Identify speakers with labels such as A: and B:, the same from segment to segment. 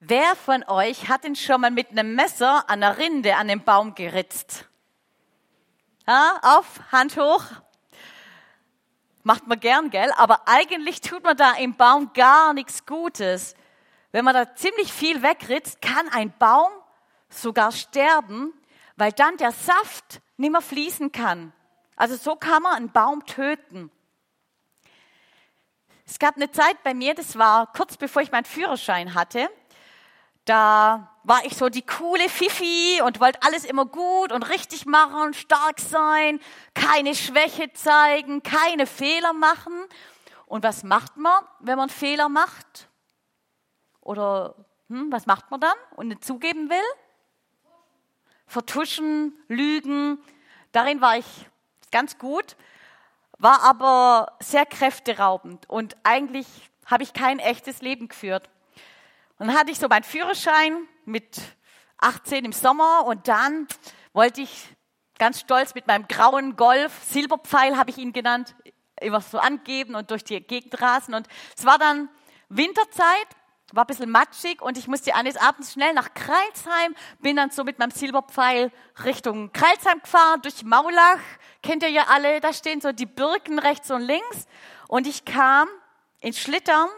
A: Wer von euch hat denn schon mal mit einem Messer an der Rinde an den Baum geritzt? Ja, auf, Hand hoch. Macht man gern, gell? Aber eigentlich tut man da im Baum gar nichts Gutes. Wenn man da ziemlich viel wegritzt, kann ein Baum sogar sterben, weil dann der Saft nicht mehr fließen kann. Also so kann man einen Baum töten. Es gab eine Zeit bei mir, das war kurz bevor ich meinen Führerschein hatte. Da war ich so die coole Fifi und wollte alles immer gut und richtig machen, stark sein, keine Schwäche zeigen, keine Fehler machen. Und was macht man, wenn man Fehler macht? Oder hm, was macht man dann und nicht zugeben will? Vertuschen, lügen. Darin war ich ganz gut, war aber sehr kräfteraubend und eigentlich habe ich kein echtes Leben geführt. Und dann hatte ich so meinen Führerschein mit 18 im Sommer und dann wollte ich ganz stolz mit meinem grauen Golf, Silberpfeil habe ich ihn genannt, immer so angeben und durch die Gegend rasen. Und es war dann Winterzeit, war ein bisschen matschig und ich musste eines Abends schnell nach Kreilsheim, bin dann so mit meinem Silberpfeil Richtung Kreilsheim gefahren, durch Maulach, kennt ihr ja alle, da stehen so die Birken rechts und links und ich kam ins Schlittern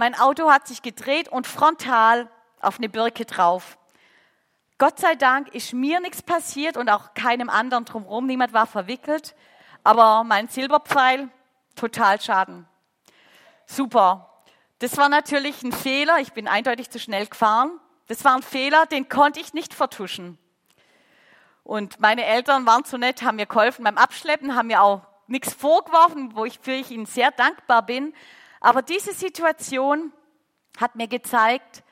A: mein Auto hat sich gedreht und frontal auf eine Birke drauf. Gott sei Dank ist mir nichts passiert und auch keinem anderen drumherum. Niemand war verwickelt. Aber mein Silberpfeil, total Schaden. Super. Das war natürlich ein Fehler. Ich bin eindeutig zu schnell gefahren. Das war ein Fehler, den konnte ich nicht vertuschen. Und meine Eltern waren so nett, haben mir geholfen beim Abschleppen, haben mir auch nichts vorgeworfen, wo ich für ich ihnen sehr dankbar bin. Aber diese Situation hat mir gezeigt,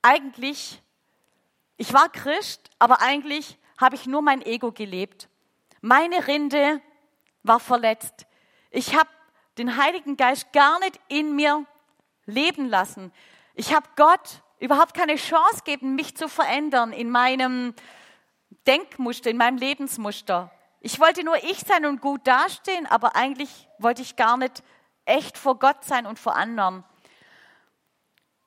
A: eigentlich, ich war Christ, aber eigentlich habe ich nur mein Ego gelebt. Meine Rinde war verletzt. Ich habe den Heiligen Geist gar nicht in mir leben lassen. Ich habe Gott überhaupt keine Chance gegeben, mich zu verändern in meinem Denkmuster, in meinem Lebensmuster. Ich wollte nur ich sein und gut dastehen, aber eigentlich wollte ich gar nicht echt vor Gott sein und vor anderen.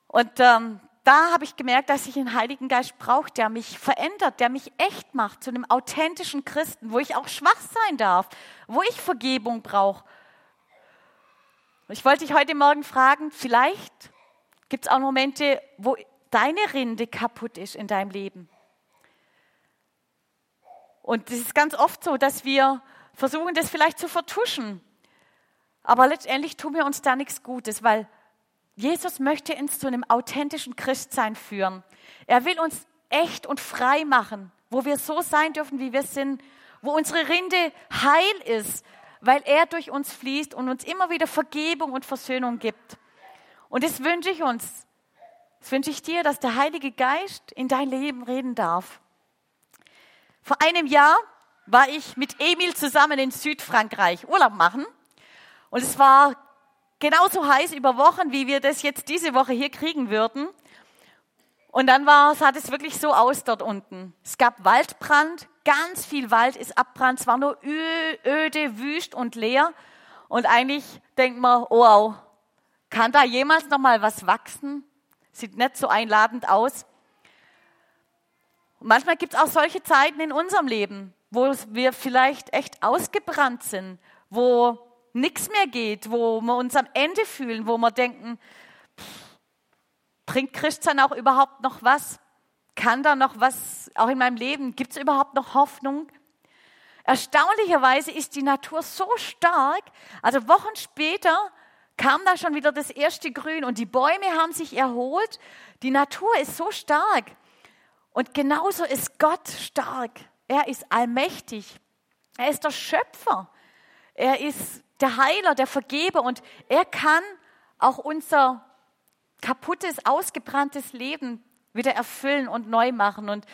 A: Und ähm, da habe ich gemerkt, dass ich einen Heiligen Geist brauche, der mich verändert, der mich echt macht zu einem authentischen Christen, wo ich auch schwach sein darf, wo ich Vergebung brauche. Ich wollte dich heute Morgen fragen, vielleicht gibt es auch Momente, wo deine Rinde kaputt ist in deinem Leben. Und es ist ganz oft so, dass wir versuchen, das vielleicht zu vertuschen. Aber letztendlich tun wir uns da nichts Gutes, weil Jesus möchte uns zu einem authentischen Christsein führen. Er will uns echt und frei machen, wo wir so sein dürfen, wie wir sind, wo unsere Rinde heil ist, weil er durch uns fließt und uns immer wieder Vergebung und Versöhnung gibt. Und das wünsche ich uns. Das wünsche ich dir, dass der Heilige Geist in dein Leben reden darf. Vor einem Jahr war ich mit Emil zusammen in Südfrankreich Urlaub machen. Und es war genauso heiß über Wochen, wie wir das jetzt diese Woche hier kriegen würden. Und dann war, sah es wirklich so aus dort unten. Es gab Waldbrand, ganz viel Wald ist abbrannt, es war nur öde, wüst und leer. Und eigentlich denkt man, oh, wow, kann da jemals noch mal was wachsen? Sieht nicht so einladend aus. Und manchmal gibt es auch solche Zeiten in unserem Leben, wo wir vielleicht echt ausgebrannt sind, wo nichts mehr geht, wo wir uns am Ende fühlen, wo wir denken, bringt Christsein auch überhaupt noch was? Kann da noch was, auch in meinem Leben, gibt es überhaupt noch Hoffnung? Erstaunlicherweise ist die Natur so stark, also Wochen später kam da schon wieder das erste Grün und die Bäume haben sich erholt. Die Natur ist so stark. Und genauso ist Gott stark. Er ist allmächtig. Er ist der Schöpfer. Er ist der Heiler, der Vergeber und er kann auch unser kaputtes, ausgebranntes Leben wieder erfüllen und neu machen. Und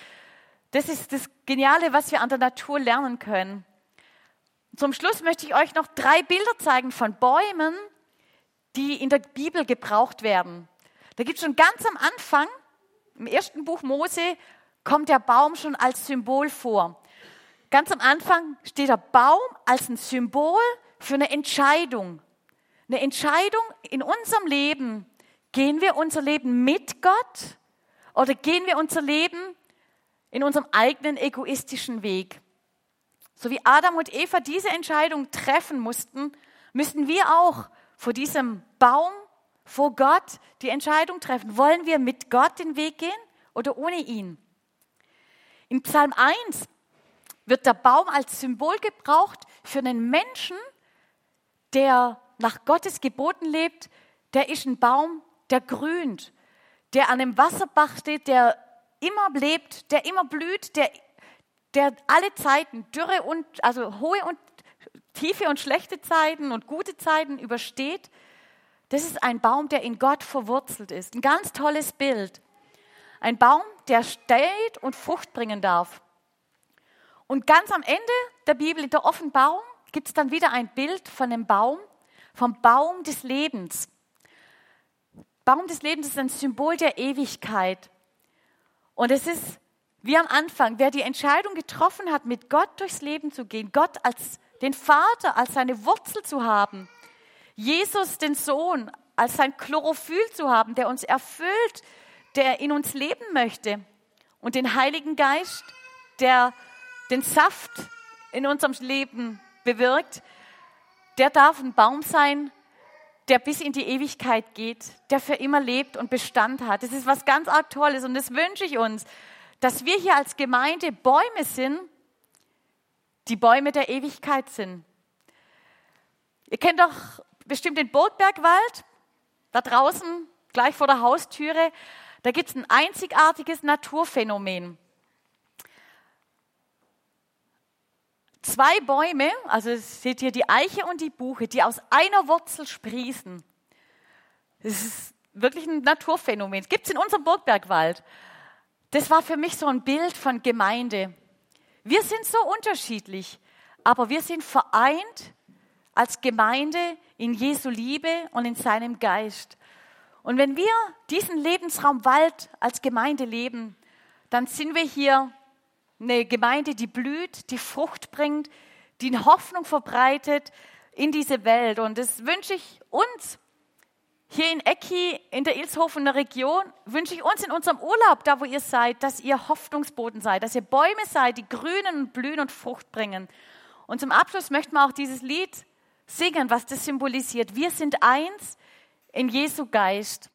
A: das ist das Geniale, was wir an der Natur lernen können. Zum Schluss möchte ich euch noch drei Bilder zeigen von Bäumen, die in der Bibel gebraucht werden. Da gibt es schon ganz am Anfang, im ersten Buch Mose, kommt der Baum schon als Symbol vor. Ganz am Anfang steht der Baum als ein Symbol für eine Entscheidung. Eine Entscheidung in unserem Leben. Gehen wir unser Leben mit Gott oder gehen wir unser Leben in unserem eigenen egoistischen Weg? So wie Adam und Eva diese Entscheidung treffen mussten, müssten wir auch vor diesem Baum, vor Gott die Entscheidung treffen. Wollen wir mit Gott den Weg gehen oder ohne ihn? In Psalm 1 wird der Baum als Symbol gebraucht für einen Menschen, der nach Gottes Geboten lebt. Der ist ein Baum, der grünt, der an einem Wasserbach steht, der immer lebt, der immer blüht, der, der alle Zeiten, Dürre und, also hohe und tiefe und schlechte Zeiten und gute Zeiten übersteht. Das ist ein Baum, der in Gott verwurzelt ist. Ein ganz tolles Bild. Ein Baum, der steht und Frucht bringen darf. Und ganz am Ende der Bibel, in der Offenbarung, gibt es dann wieder ein Bild von einem Baum, vom Baum des Lebens. Baum des Lebens ist ein Symbol der Ewigkeit. Und es ist wie am Anfang, wer die Entscheidung getroffen hat, mit Gott durchs Leben zu gehen, Gott als den Vater, als seine Wurzel zu haben, Jesus, den Sohn, als sein Chlorophyll zu haben, der uns erfüllt, der in uns leben möchte, und den Heiligen Geist, der den Saft in unserem Leben bewirkt, der darf ein Baum sein, der bis in die Ewigkeit geht, der für immer lebt und Bestand hat. Das ist was ganz arg Tolles und das wünsche ich uns, dass wir hier als Gemeinde Bäume sind, die Bäume der Ewigkeit sind. Ihr kennt doch bestimmt den Burgbergwald, da draußen, gleich vor der Haustüre. Da gibt es ein einzigartiges Naturphänomen. Zwei Bäume, also seht ihr die Eiche und die Buche, die aus einer Wurzel sprießen. Das ist wirklich ein Naturphänomen. Gibt es in unserem Burgbergwald. Das war für mich so ein Bild von Gemeinde. Wir sind so unterschiedlich, aber wir sind vereint als Gemeinde in Jesu Liebe und in seinem Geist. Und wenn wir diesen Lebensraum Wald als Gemeinde leben, dann sind wir hier eine Gemeinde, die blüht, die Frucht bringt, die Hoffnung verbreitet in diese Welt. Und das wünsche ich uns hier in Ecki, in der Ilshofener Region, wünsche ich uns in unserem Urlaub, da wo ihr seid, dass ihr Hoffnungsboden seid, dass ihr Bäume seid, die grünen und blühen und Frucht bringen. Und zum Abschluss möchten wir auch dieses Lied singen, was das symbolisiert. Wir sind eins in Jesu Geist.